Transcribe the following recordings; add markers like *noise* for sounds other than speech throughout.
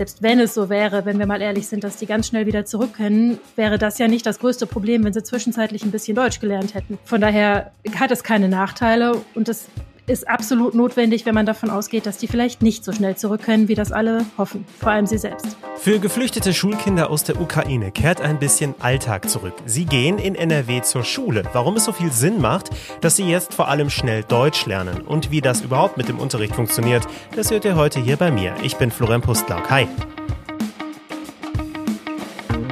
selbst wenn es so wäre, wenn wir mal ehrlich sind, dass die ganz schnell wieder zurück können, wäre das ja nicht das größte Problem, wenn sie zwischenzeitlich ein bisschen Deutsch gelernt hätten. Von daher hat es keine Nachteile und es ist absolut notwendig, wenn man davon ausgeht, dass die vielleicht nicht so schnell zurück können, wie das alle hoffen, vor allem sie selbst. Für geflüchtete Schulkinder aus der Ukraine kehrt ein bisschen Alltag zurück. Sie gehen in NRW zur Schule. Warum es so viel Sinn macht, dass sie jetzt vor allem schnell Deutsch lernen und wie das überhaupt mit dem Unterricht funktioniert, das hört ihr heute hier bei mir. Ich bin Florian Pustlauk. Hi.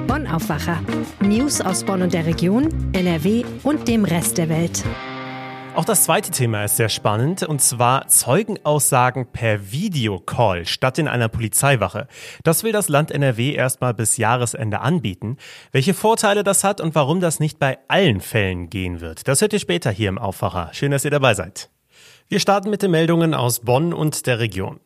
Bonn Aufwacher. News aus Bonn und der Region, NRW und dem Rest der Welt. Auch das zweite Thema ist sehr spannend, und zwar Zeugenaussagen per Videocall statt in einer Polizeiwache. Das will das Land NRW erstmal bis Jahresende anbieten. Welche Vorteile das hat und warum das nicht bei allen Fällen gehen wird, das hört ihr später hier im Aufwacher. Schön, dass ihr dabei seid. Wir starten mit den Meldungen aus Bonn und der Region.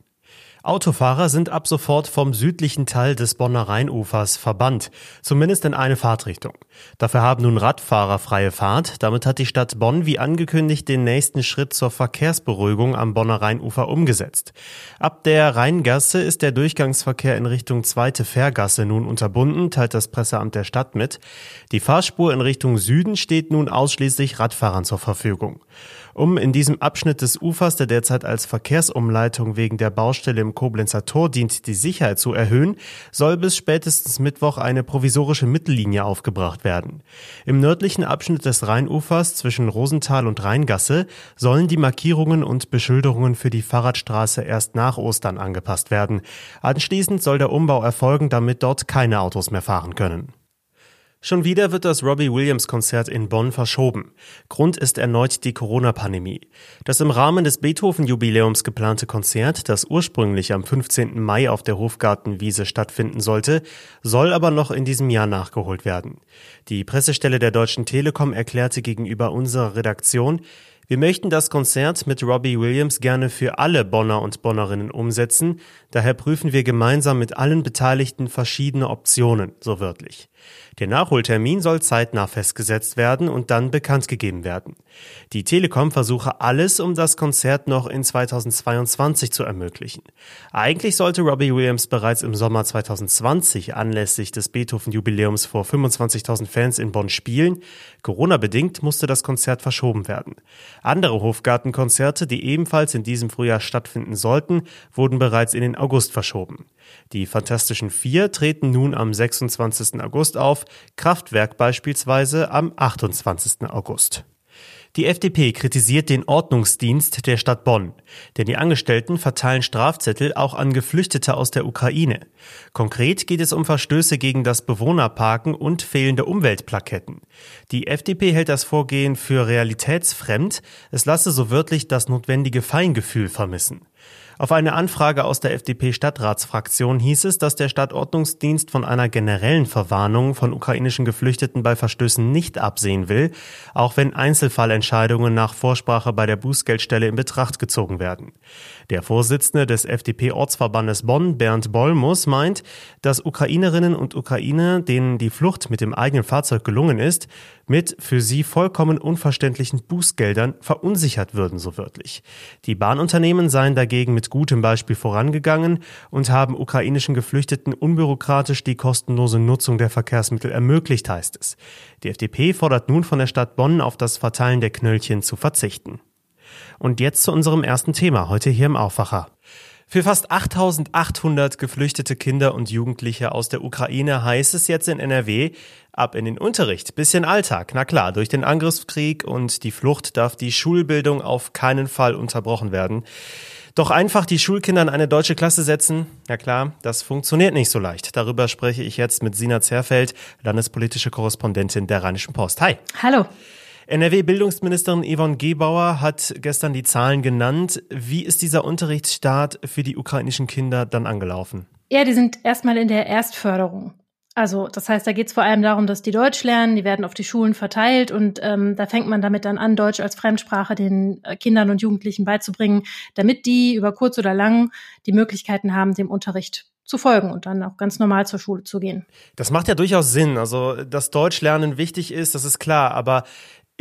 Autofahrer sind ab sofort vom südlichen Teil des Bonner Rheinufers verbannt, zumindest in eine Fahrtrichtung. Dafür haben nun Radfahrer freie Fahrt. Damit hat die Stadt Bonn wie angekündigt den nächsten Schritt zur Verkehrsberuhigung am Bonner Rheinufer umgesetzt. Ab der Rheingasse ist der Durchgangsverkehr in Richtung zweite Fährgasse nun unterbunden, teilt das Presseamt der Stadt mit. Die Fahrspur in Richtung Süden steht nun ausschließlich Radfahrern zur Verfügung. Um in diesem Abschnitt des Ufers, der derzeit als Verkehrsumleitung wegen der Baustelle im Koblenzer Tor dient, die Sicherheit zu erhöhen, soll bis spätestens Mittwoch eine provisorische Mittellinie aufgebracht werden. Im nördlichen Abschnitt des Rheinufers zwischen Rosenthal und Rheingasse sollen die Markierungen und Beschilderungen für die Fahrradstraße erst nach Ostern angepasst werden. Anschließend soll der Umbau erfolgen, damit dort keine Autos mehr fahren können. Schon wieder wird das Robbie Williams Konzert in Bonn verschoben. Grund ist erneut die Corona-Pandemie. Das im Rahmen des Beethoven-Jubiläums geplante Konzert, das ursprünglich am 15. Mai auf der Hofgartenwiese stattfinden sollte, soll aber noch in diesem Jahr nachgeholt werden. Die Pressestelle der Deutschen Telekom erklärte gegenüber unserer Redaktion, wir möchten das Konzert mit Robbie Williams gerne für alle Bonner und Bonnerinnen umsetzen, daher prüfen wir gemeinsam mit allen Beteiligten verschiedene Optionen, so wörtlich. Der Nachholtermin soll zeitnah festgesetzt werden und dann bekannt gegeben werden. Die Telekom versuche alles, um das Konzert noch in 2022 zu ermöglichen. Eigentlich sollte Robbie Williams bereits im Sommer 2020 anlässlich des Beethoven-Jubiläums vor 25.000 Fans in Bonn spielen. Corona-bedingt musste das Konzert verschoben werden. Andere Hofgartenkonzerte, die ebenfalls in diesem Frühjahr stattfinden sollten, wurden bereits in den August verschoben. Die Fantastischen Vier treten nun am 26. August auf, Kraftwerk beispielsweise am 28. August. Die FDP kritisiert den Ordnungsdienst der Stadt Bonn, denn die Angestellten verteilen Strafzettel auch an Geflüchtete aus der Ukraine. Konkret geht es um Verstöße gegen das Bewohnerparken und fehlende Umweltplaketten. Die FDP hält das Vorgehen für realitätsfremd, es lasse so wörtlich das notwendige Feingefühl vermissen. Auf eine Anfrage aus der FDP-Stadtratsfraktion hieß es, dass der Stadtordnungsdienst von einer generellen Verwarnung von ukrainischen Geflüchteten bei Verstößen nicht absehen will, auch wenn Einzelfallentscheidungen nach Vorsprache bei der Bußgeldstelle in Betracht gezogen werden. Der Vorsitzende des FDP-Ortsverbandes Bonn, Bernd Bollmus, meint, dass Ukrainerinnen und Ukrainer, denen die Flucht mit dem eigenen Fahrzeug gelungen ist, mit für sie vollkommen unverständlichen Bußgeldern verunsichert würden, so wörtlich. Die Bahnunternehmen seien dagegen mit gutem Beispiel vorangegangen und haben ukrainischen Geflüchteten unbürokratisch die kostenlose Nutzung der Verkehrsmittel ermöglicht, heißt es. Die FDP fordert nun von der Stadt Bonn auf das Verteilen der Knöllchen zu verzichten. Und jetzt zu unserem ersten Thema heute hier im Aufwacher. Für fast 8800 geflüchtete Kinder und Jugendliche aus der Ukraine heißt es jetzt in NRW, ab in den Unterricht, bisschen Alltag. Na klar, durch den Angriffskrieg und die Flucht darf die Schulbildung auf keinen Fall unterbrochen werden. Doch einfach die Schulkinder in eine deutsche Klasse setzen, ja klar, das funktioniert nicht so leicht. Darüber spreche ich jetzt mit Sina Zerfeld, landespolitische Korrespondentin der Rheinischen Post. Hi. Hallo. NRW-Bildungsministerin Yvonne Gebauer hat gestern die Zahlen genannt. Wie ist dieser Unterrichtsstart für die ukrainischen Kinder dann angelaufen? Ja, die sind erstmal in der Erstförderung. Also das heißt, da geht es vor allem darum, dass die Deutsch lernen, die werden auf die Schulen verteilt und ähm, da fängt man damit dann an, Deutsch als Fremdsprache den äh, Kindern und Jugendlichen beizubringen, damit die über kurz oder lang die Möglichkeiten haben, dem Unterricht zu folgen und dann auch ganz normal zur Schule zu gehen. Das macht ja durchaus Sinn. Also, dass Deutschlernen wichtig ist, das ist klar. Aber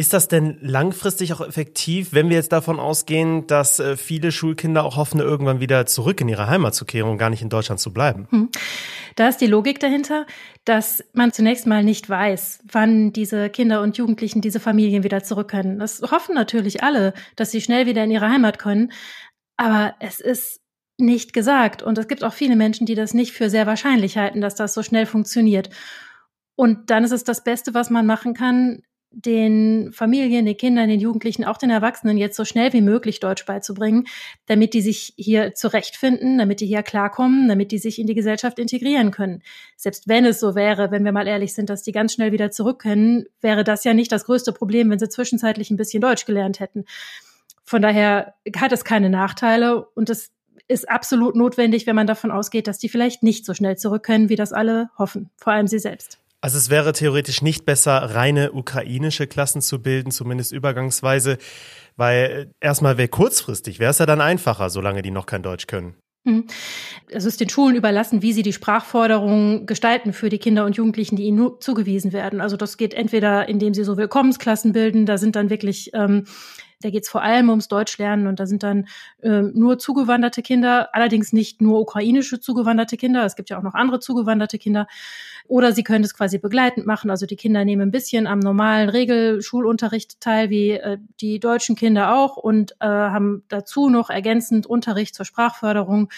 ist das denn langfristig auch effektiv, wenn wir jetzt davon ausgehen, dass äh, viele Schulkinder auch hoffen, irgendwann wieder zurück in ihre Heimat zu kehren und gar nicht in Deutschland zu bleiben? Hm. Da ist die Logik dahinter, dass man zunächst mal nicht weiß, wann diese Kinder und Jugendlichen, diese Familien wieder zurück können. Das hoffen natürlich alle, dass sie schnell wieder in ihre Heimat können. Aber es ist nicht gesagt. Und es gibt auch viele Menschen, die das nicht für sehr wahrscheinlich halten, dass das so schnell funktioniert. Und dann ist es das Beste, was man machen kann, den Familien, den Kindern, den Jugendlichen, auch den Erwachsenen jetzt so schnell wie möglich Deutsch beizubringen, damit die sich hier zurechtfinden, damit die hier klarkommen, damit die sich in die Gesellschaft integrieren können. Selbst wenn es so wäre, wenn wir mal ehrlich sind, dass die ganz schnell wieder zurück können, wäre das ja nicht das größte Problem, wenn sie zwischenzeitlich ein bisschen Deutsch gelernt hätten. Von daher hat es keine Nachteile und es ist absolut notwendig, wenn man davon ausgeht, dass die vielleicht nicht so schnell zurück können, wie das alle hoffen, vor allem sie selbst. Also es wäre theoretisch nicht besser, reine ukrainische Klassen zu bilden, zumindest übergangsweise, weil erstmal wäre kurzfristig, wäre es ja dann einfacher, solange die noch kein Deutsch können. Hm. Es ist den Schulen überlassen, wie sie die Sprachforderungen gestalten für die Kinder und Jugendlichen, die ihnen zugewiesen werden. Also das geht entweder, indem sie so Willkommensklassen bilden, da sind dann wirklich ähm, da geht es vor allem ums Deutschlernen und da sind dann ähm, nur zugewanderte Kinder, allerdings nicht nur ukrainische zugewanderte Kinder, es gibt ja auch noch andere zugewanderte Kinder. Oder sie können es quasi begleitend machen. Also die Kinder nehmen ein bisschen am normalen Regelschulunterricht teil, wie äh, die deutschen Kinder auch, und äh, haben dazu noch ergänzend Unterricht zur Sprachförderung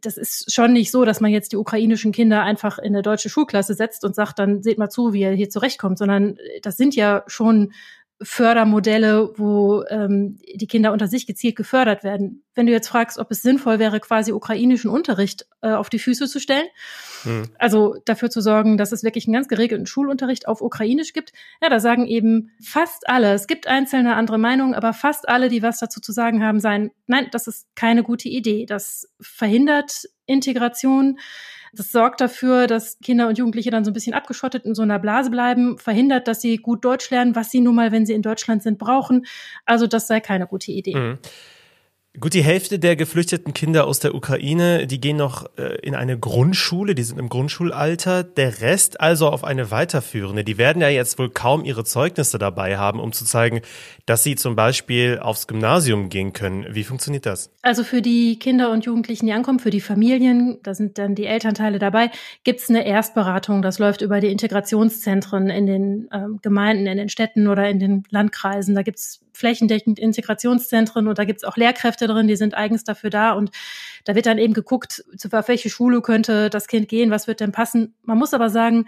das ist schon nicht so, dass man jetzt die ukrainischen Kinder einfach in eine deutsche Schulklasse setzt und sagt, dann seht mal zu, wie ihr hier zurechtkommt, sondern das sind ja schon Fördermodelle, wo ähm, die Kinder unter sich gezielt gefördert werden. Wenn du jetzt fragst, ob es sinnvoll wäre, quasi ukrainischen Unterricht äh, auf die Füße zu stellen, hm. also dafür zu sorgen, dass es wirklich einen ganz geregelten Schulunterricht auf Ukrainisch gibt, ja, da sagen eben fast alle, es gibt einzelne andere Meinungen, aber fast alle, die was dazu zu sagen haben, sein, nein, das ist keine gute Idee. Das verhindert Integration das sorgt dafür, dass Kinder und Jugendliche dann so ein bisschen abgeschottet in so einer Blase bleiben, verhindert, dass sie gut Deutsch lernen, was sie nun mal, wenn sie in Deutschland sind, brauchen. Also das sei keine gute Idee. Mhm. Gut, die Hälfte der geflüchteten Kinder aus der Ukraine, die gehen noch äh, in eine Grundschule, die sind im Grundschulalter. Der Rest also auf eine weiterführende. Die werden ja jetzt wohl kaum ihre Zeugnisse dabei haben, um zu zeigen, dass sie zum Beispiel aufs Gymnasium gehen können. Wie funktioniert das? Also für die Kinder und Jugendlichen, die ankommen, für die Familien, da sind dann die Elternteile dabei, gibt's eine Erstberatung. Das läuft über die Integrationszentren in den äh, Gemeinden, in den Städten oder in den Landkreisen. Da gibt's flächendeckend Integrationszentren und da gibt's auch Lehrkräfte drin, die sind eigens dafür da und da wird dann eben geguckt, zu welche Schule könnte das Kind gehen, was wird denn passen. Man muss aber sagen,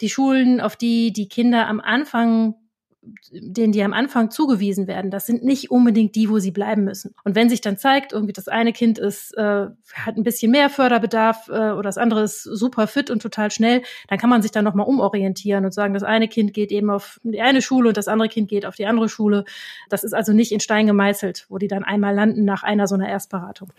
die Schulen, auf die die Kinder am Anfang denen die am Anfang zugewiesen werden, das sind nicht unbedingt die, wo sie bleiben müssen. Und wenn sich dann zeigt, irgendwie das eine Kind ist, äh, hat ein bisschen mehr Förderbedarf äh, oder das andere ist super fit und total schnell, dann kann man sich dann nochmal umorientieren und sagen, das eine Kind geht eben auf die eine Schule und das andere Kind geht auf die andere Schule. Das ist also nicht in Stein gemeißelt, wo die dann einmal landen nach einer so einer Erstberatung.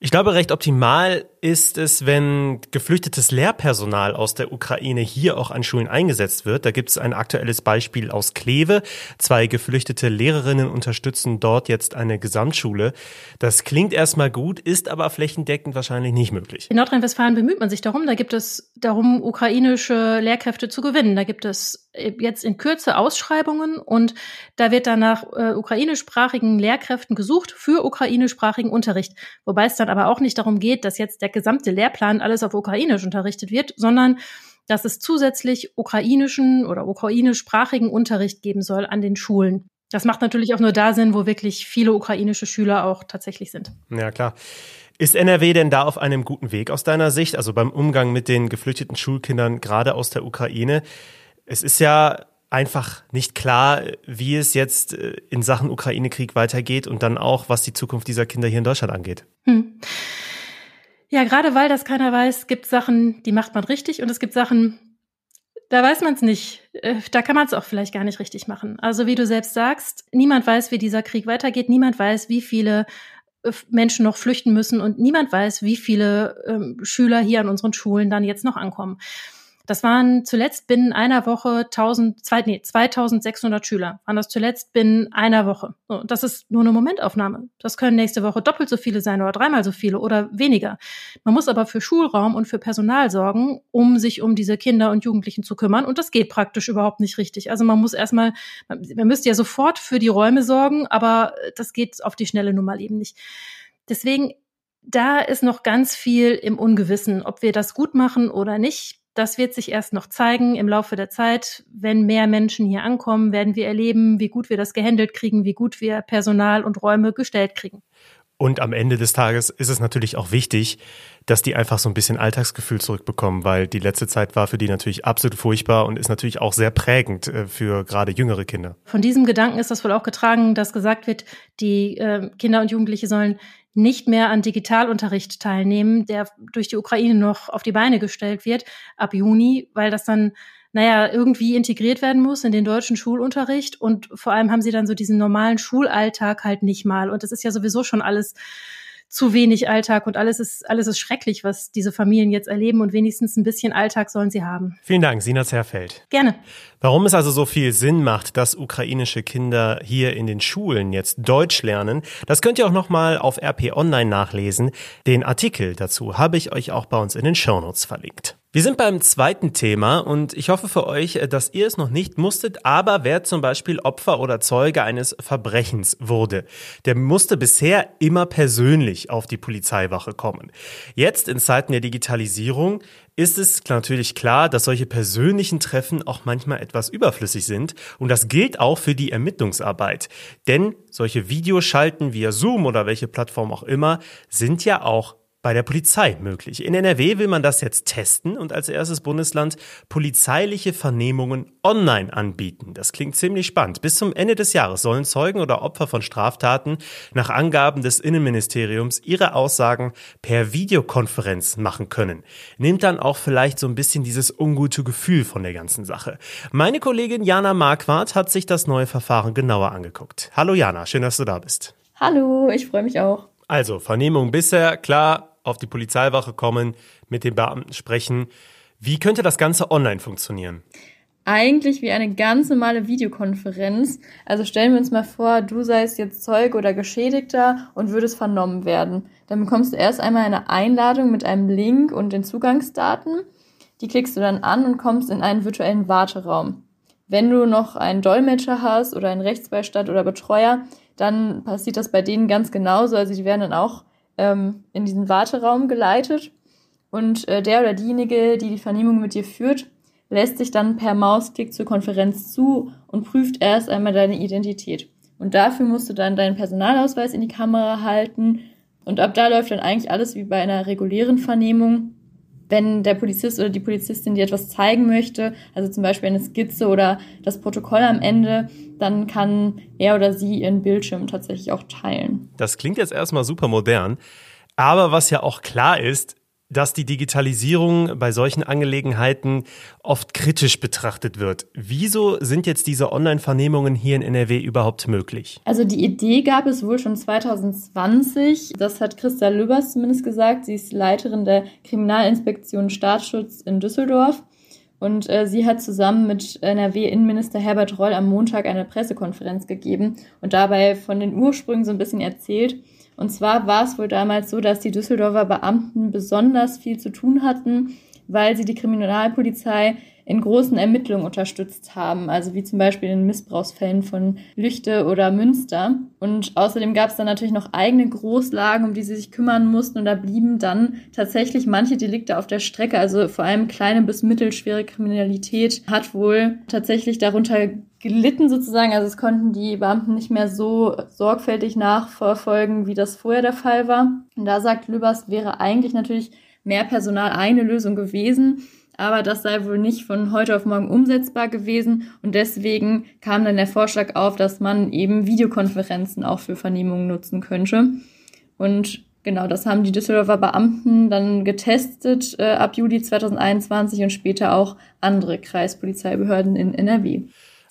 Ich glaube, recht optimal ist es, wenn geflüchtetes Lehrpersonal aus der Ukraine hier auch an Schulen eingesetzt wird. Da gibt es ein aktuelles Beispiel aus Kleve. Zwei geflüchtete Lehrerinnen unterstützen dort jetzt eine Gesamtschule. Das klingt erstmal gut, ist aber flächendeckend wahrscheinlich nicht möglich. In Nordrhein-Westfalen bemüht man sich darum. Da gibt es darum, ukrainische Lehrkräfte zu gewinnen. Da gibt es jetzt in Kürze Ausschreibungen und da wird dann nach äh, ukrainischsprachigen Lehrkräften gesucht für ukrainischsprachigen Unterricht. Wobei es dann aber auch nicht darum geht, dass jetzt der gesamte Lehrplan alles auf Ukrainisch unterrichtet wird, sondern dass es zusätzlich ukrainischen oder ukrainischsprachigen Unterricht geben soll an den Schulen. Das macht natürlich auch nur da Sinn, wo wirklich viele ukrainische Schüler auch tatsächlich sind. Ja, klar. Ist NRW denn da auf einem guten Weg aus deiner Sicht, also beim Umgang mit den geflüchteten Schulkindern gerade aus der Ukraine? Es ist ja einfach nicht klar, wie es jetzt äh, in Sachen Ukraine-Krieg weitergeht und dann auch, was die Zukunft dieser Kinder hier in Deutschland angeht. Hm. Ja, gerade weil das keiner weiß, gibt Sachen, die macht man richtig und es gibt Sachen, da weiß man es nicht. Äh, da kann man es auch vielleicht gar nicht richtig machen. Also wie du selbst sagst, niemand weiß, wie dieser Krieg weitergeht. Niemand weiß, wie viele äh, Menschen noch flüchten müssen und niemand weiß, wie viele ähm, Schüler hier an unseren Schulen dann jetzt noch ankommen. Das waren zuletzt binnen einer Woche 1000, zwei, nee, 2600 Schüler. Waren das zuletzt binnen einer Woche. So, das ist nur eine Momentaufnahme. Das können nächste Woche doppelt so viele sein oder dreimal so viele oder weniger. Man muss aber für Schulraum und für Personal sorgen, um sich um diese Kinder und Jugendlichen zu kümmern. Und das geht praktisch überhaupt nicht richtig. Also man muss erstmal, man müsste ja sofort für die Räume sorgen, aber das geht auf die schnelle Nummer eben nicht. Deswegen da ist noch ganz viel im Ungewissen, ob wir das gut machen oder nicht. Das wird sich erst noch zeigen im Laufe der Zeit. Wenn mehr Menschen hier ankommen, werden wir erleben, wie gut wir das gehandelt kriegen, wie gut wir Personal und Räume gestellt kriegen. Und am Ende des Tages ist es natürlich auch wichtig, dass die einfach so ein bisschen Alltagsgefühl zurückbekommen, weil die letzte Zeit war für die natürlich absolut furchtbar und ist natürlich auch sehr prägend äh, für gerade jüngere Kinder. Von diesem Gedanken ist das wohl auch getragen, dass gesagt wird, die äh, Kinder und Jugendliche sollen nicht mehr an Digitalunterricht teilnehmen, der durch die Ukraine noch auf die Beine gestellt wird ab Juni, weil das dann naja, irgendwie integriert werden muss in den deutschen Schulunterricht. Und vor allem haben sie dann so diesen normalen Schulalltag halt nicht mal. Und das ist ja sowieso schon alles zu wenig Alltag und alles ist, alles ist schrecklich, was diese Familien jetzt erleben und wenigstens ein bisschen Alltag sollen sie haben. Vielen Dank, Sina Zerfeld. Gerne. Warum es also so viel Sinn macht, dass ukrainische Kinder hier in den Schulen jetzt Deutsch lernen, das könnt ihr auch nochmal auf RP Online nachlesen. Den Artikel dazu habe ich euch auch bei uns in den Shownotes verlinkt. Wir sind beim zweiten Thema und ich hoffe für euch, äh, dass ihr es noch nicht musstet, aber wer zum Beispiel Opfer oder Zeuge eines Verbrechens wurde, der musste bisher immer persönlich auf die Polizeiwache kommen. Jetzt in Zeiten der Digitalisierung ist es natürlich klar, dass solche persönlichen Treffen auch manchmal etwas überflüssig sind und das gilt auch für die Ermittlungsarbeit. Denn solche Videoschalten via Zoom oder welche Plattform auch immer sind ja auch bei der Polizei möglich. In NRW will man das jetzt testen und als erstes Bundesland polizeiliche Vernehmungen online anbieten. Das klingt ziemlich spannend. Bis zum Ende des Jahres sollen Zeugen oder Opfer von Straftaten nach Angaben des Innenministeriums ihre Aussagen per Videokonferenz machen können. Nimmt dann auch vielleicht so ein bisschen dieses ungute Gefühl von der ganzen Sache. Meine Kollegin Jana Marquardt hat sich das neue Verfahren genauer angeguckt. Hallo Jana, schön, dass du da bist. Hallo, ich freue mich auch. Also, Vernehmung bisher, klar, auf die Polizeiwache kommen, mit den Beamten sprechen. Wie könnte das Ganze online funktionieren? Eigentlich wie eine ganz normale Videokonferenz. Also stellen wir uns mal vor, du seist jetzt Zeuge oder Geschädigter und würdest vernommen werden. Dann bekommst du erst einmal eine Einladung mit einem Link und den Zugangsdaten. Die klickst du dann an und kommst in einen virtuellen Warteraum. Wenn du noch einen Dolmetscher hast oder einen Rechtsbeistand oder Betreuer, dann passiert das bei denen ganz genauso. Also die werden dann auch ähm, in diesen Warteraum geleitet und äh, der oder diejenige, die die Vernehmung mit dir führt, lässt sich dann per Mausklick zur Konferenz zu und prüft erst einmal deine Identität. Und dafür musst du dann deinen Personalausweis in die Kamera halten. Und ab da läuft dann eigentlich alles wie bei einer regulären Vernehmung wenn der Polizist oder die Polizistin dir etwas zeigen möchte, also zum Beispiel eine Skizze oder das Protokoll am Ende, dann kann er oder sie ihren Bildschirm tatsächlich auch teilen. Das klingt jetzt erstmal super modern. Aber was ja auch klar ist, dass die Digitalisierung bei solchen Angelegenheiten oft kritisch betrachtet wird. Wieso sind jetzt diese Online-Vernehmungen hier in NRW überhaupt möglich? Also die Idee gab es wohl schon 2020. Das hat Christa Lübers zumindest gesagt. Sie ist Leiterin der Kriminalinspektion Staatsschutz in Düsseldorf. Und äh, sie hat zusammen mit NRW-Innenminister Herbert Roll am Montag eine Pressekonferenz gegeben und dabei von den Ursprüngen so ein bisschen erzählt. Und zwar war es wohl damals so, dass die Düsseldorfer Beamten besonders viel zu tun hatten, weil sie die Kriminalpolizei in großen Ermittlungen unterstützt haben, also wie zum Beispiel in Missbrauchsfällen von Lüchte oder Münster. Und außerdem gab es dann natürlich noch eigene Großlagen, um die sie sich kümmern mussten. Und da blieben dann tatsächlich manche Delikte auf der Strecke. Also vor allem kleine bis mittelschwere Kriminalität hat wohl tatsächlich darunter gelitten sozusagen. Also es konnten die Beamten nicht mehr so sorgfältig nachverfolgen, wie das vorher der Fall war. Und da sagt Lübers, wäre eigentlich natürlich mehr Personal eine Lösung gewesen aber das sei wohl nicht von heute auf morgen umsetzbar gewesen und deswegen kam dann der Vorschlag auf, dass man eben Videokonferenzen auch für Vernehmungen nutzen könnte. Und genau, das haben die Düsseldorfer Beamten dann getestet äh, ab Juli 2021 und später auch andere Kreispolizeibehörden in NRW.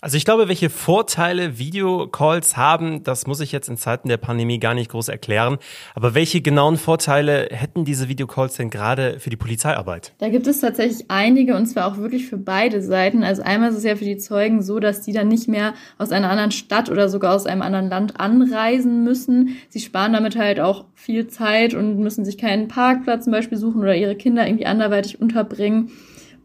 Also ich glaube, welche Vorteile Videocalls haben, das muss ich jetzt in Zeiten der Pandemie gar nicht groß erklären. Aber welche genauen Vorteile hätten diese Videocalls denn gerade für die Polizeiarbeit? Da gibt es tatsächlich einige und zwar auch wirklich für beide Seiten. Also einmal ist es ja für die Zeugen so, dass die dann nicht mehr aus einer anderen Stadt oder sogar aus einem anderen Land anreisen müssen. Sie sparen damit halt auch viel Zeit und müssen sich keinen Parkplatz zum Beispiel suchen oder ihre Kinder irgendwie anderweitig unterbringen.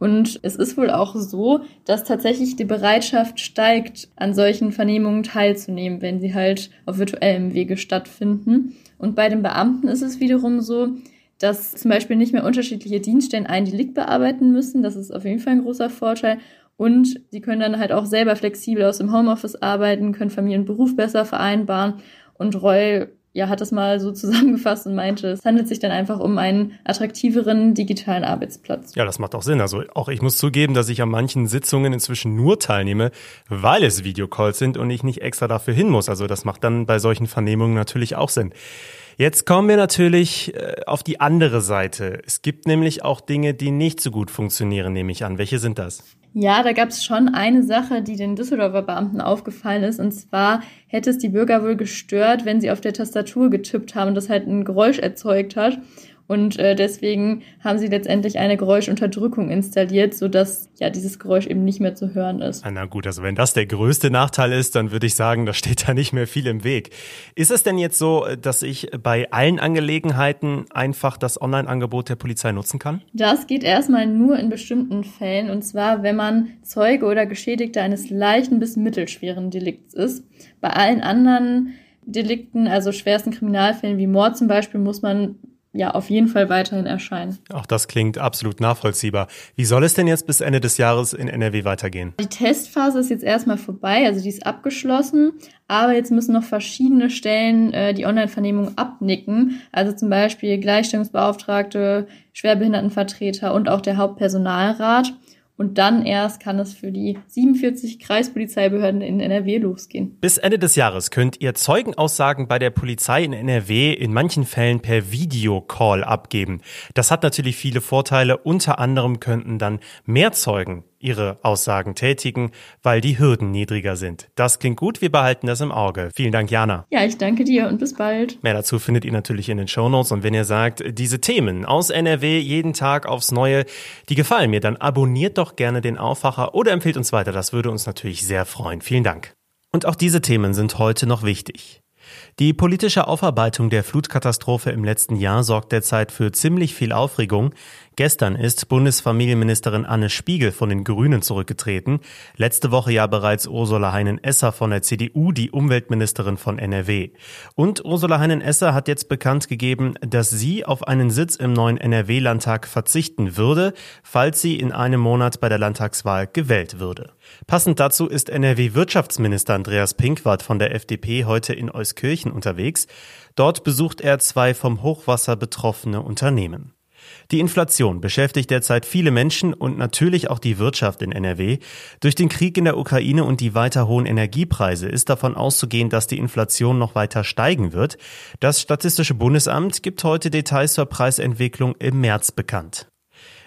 Und es ist wohl auch so, dass tatsächlich die Bereitschaft steigt, an solchen Vernehmungen teilzunehmen, wenn sie halt auf virtuellem Wege stattfinden. Und bei den Beamten ist es wiederum so, dass zum Beispiel nicht mehr unterschiedliche Dienststellen ein Delikt bearbeiten müssen. Das ist auf jeden Fall ein großer Vorteil. Und sie können dann halt auch selber flexibel aus dem Homeoffice arbeiten, können Familie und Beruf besser vereinbaren. Und Roy ja, hat das mal so *laughs* zusammengefasst und meinte, es handelt sich dann einfach um einen attraktiveren digitalen Arbeitsplatz. Ja, das macht auch Sinn. Also auch ich muss zugeben, dass ich an manchen Sitzungen inzwischen nur teilnehme, weil es Videocalls sind und ich nicht extra dafür hin muss. Also das macht dann bei solchen Vernehmungen natürlich auch Sinn. Jetzt kommen wir natürlich äh, auf die andere Seite. Es gibt nämlich auch Dinge, die nicht so gut funktionieren, nehme ich an. Welche sind das? Ja, da gab es schon eine Sache, die den Düsseldorfer Beamten aufgefallen ist. Und zwar hätte es die Bürger wohl gestört, wenn sie auf der Tastatur getippt haben und das halt ein Geräusch erzeugt hat. Und äh, deswegen haben sie letztendlich eine Geräuschunterdrückung installiert, sodass ja dieses Geräusch eben nicht mehr zu hören ist. Ah, na gut, also wenn das der größte Nachteil ist, dann würde ich sagen, da steht da nicht mehr viel im Weg. Ist es denn jetzt so, dass ich bei allen Angelegenheiten einfach das Online-Angebot der Polizei nutzen kann? Das geht erstmal nur in bestimmten Fällen und zwar, wenn man Zeuge oder Geschädigter eines leichten bis mittelschweren Delikts ist. Bei allen anderen Delikten, also schwersten Kriminalfällen wie Mord zum Beispiel, muss man ja auf jeden Fall weiterhin erscheinen. Auch das klingt absolut nachvollziehbar. Wie soll es denn jetzt bis Ende des Jahres in NRW weitergehen? Die Testphase ist jetzt erstmal vorbei, also die ist abgeschlossen, aber jetzt müssen noch verschiedene Stellen äh, die Online-Vernehmung abnicken, also zum Beispiel Gleichstellungsbeauftragte, Schwerbehindertenvertreter und auch der Hauptpersonalrat. Und dann erst kann es für die 47 Kreispolizeibehörden in NRW losgehen. Bis Ende des Jahres könnt ihr Zeugenaussagen bei der Polizei in NRW in manchen Fällen per Videocall abgeben. Das hat natürlich viele Vorteile. Unter anderem könnten dann mehr Zeugen ihre Aussagen tätigen, weil die Hürden niedriger sind. Das klingt gut, wir behalten das im Auge. Vielen Dank, Jana. Ja, ich danke dir und bis bald. Mehr dazu findet ihr natürlich in den Shownotes und wenn ihr sagt, diese Themen aus NRW jeden Tag aufs Neue, die gefallen mir, dann abonniert doch gerne den Aufwacher oder empfehlt uns weiter. Das würde uns natürlich sehr freuen. Vielen Dank. Und auch diese Themen sind heute noch wichtig. Die politische Aufarbeitung der Flutkatastrophe im letzten Jahr sorgt derzeit für ziemlich viel Aufregung. Gestern ist Bundesfamilienministerin Anne Spiegel von den Grünen zurückgetreten. Letzte Woche ja bereits Ursula Heinen-Esser von der CDU, die Umweltministerin von NRW. Und Ursula Heinen-Esser hat jetzt bekannt gegeben, dass sie auf einen Sitz im neuen NRW-Landtag verzichten würde, falls sie in einem Monat bei der Landtagswahl gewählt würde. Passend dazu ist NRW-Wirtschaftsminister Andreas Pinkwart von der FDP heute in Euskirchen unterwegs. Dort besucht er zwei vom Hochwasser betroffene Unternehmen. Die Inflation beschäftigt derzeit viele Menschen und natürlich auch die Wirtschaft in NRW. Durch den Krieg in der Ukraine und die weiter hohen Energiepreise ist davon auszugehen, dass die Inflation noch weiter steigen wird. Das Statistische Bundesamt gibt heute Details zur Preisentwicklung im März bekannt.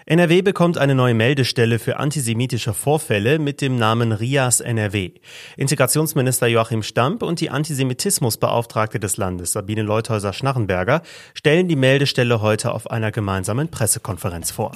NRW bekommt eine neue Meldestelle für antisemitische Vorfälle mit dem Namen RIAS NRW. Integrationsminister Joachim Stamp und die Antisemitismusbeauftragte des Landes Sabine Leuthäuser-Schnarrenberger stellen die Meldestelle heute auf einer gemeinsamen Pressekonferenz vor.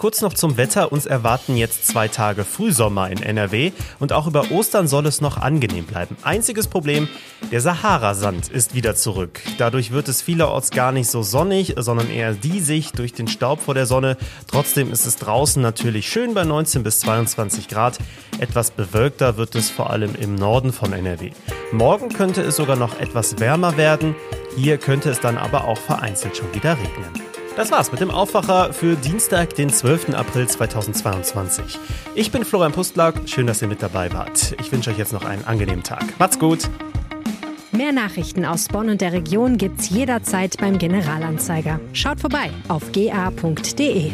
Kurz noch zum Wetter. Uns erwarten jetzt zwei Tage Frühsommer in NRW und auch über Ostern soll es noch angenehm bleiben. Einziges Problem, der Sahara-Sand ist wieder zurück. Dadurch wird es vielerorts gar nicht so sonnig, sondern eher diesig durch den Staub vor der Sonne. Trotzdem ist es draußen natürlich schön bei 19 bis 22 Grad. Etwas bewölkter wird es vor allem im Norden von NRW. Morgen könnte es sogar noch etwas wärmer werden. Hier könnte es dann aber auch vereinzelt schon wieder regnen. Das war's mit dem Aufwacher für Dienstag, den 12. April 2022. Ich bin Florian Pustlauk, schön, dass ihr mit dabei wart. Ich wünsche euch jetzt noch einen angenehmen Tag. Macht's gut! Mehr Nachrichten aus Bonn und der Region gibt's jederzeit beim Generalanzeiger. Schaut vorbei auf ga.de.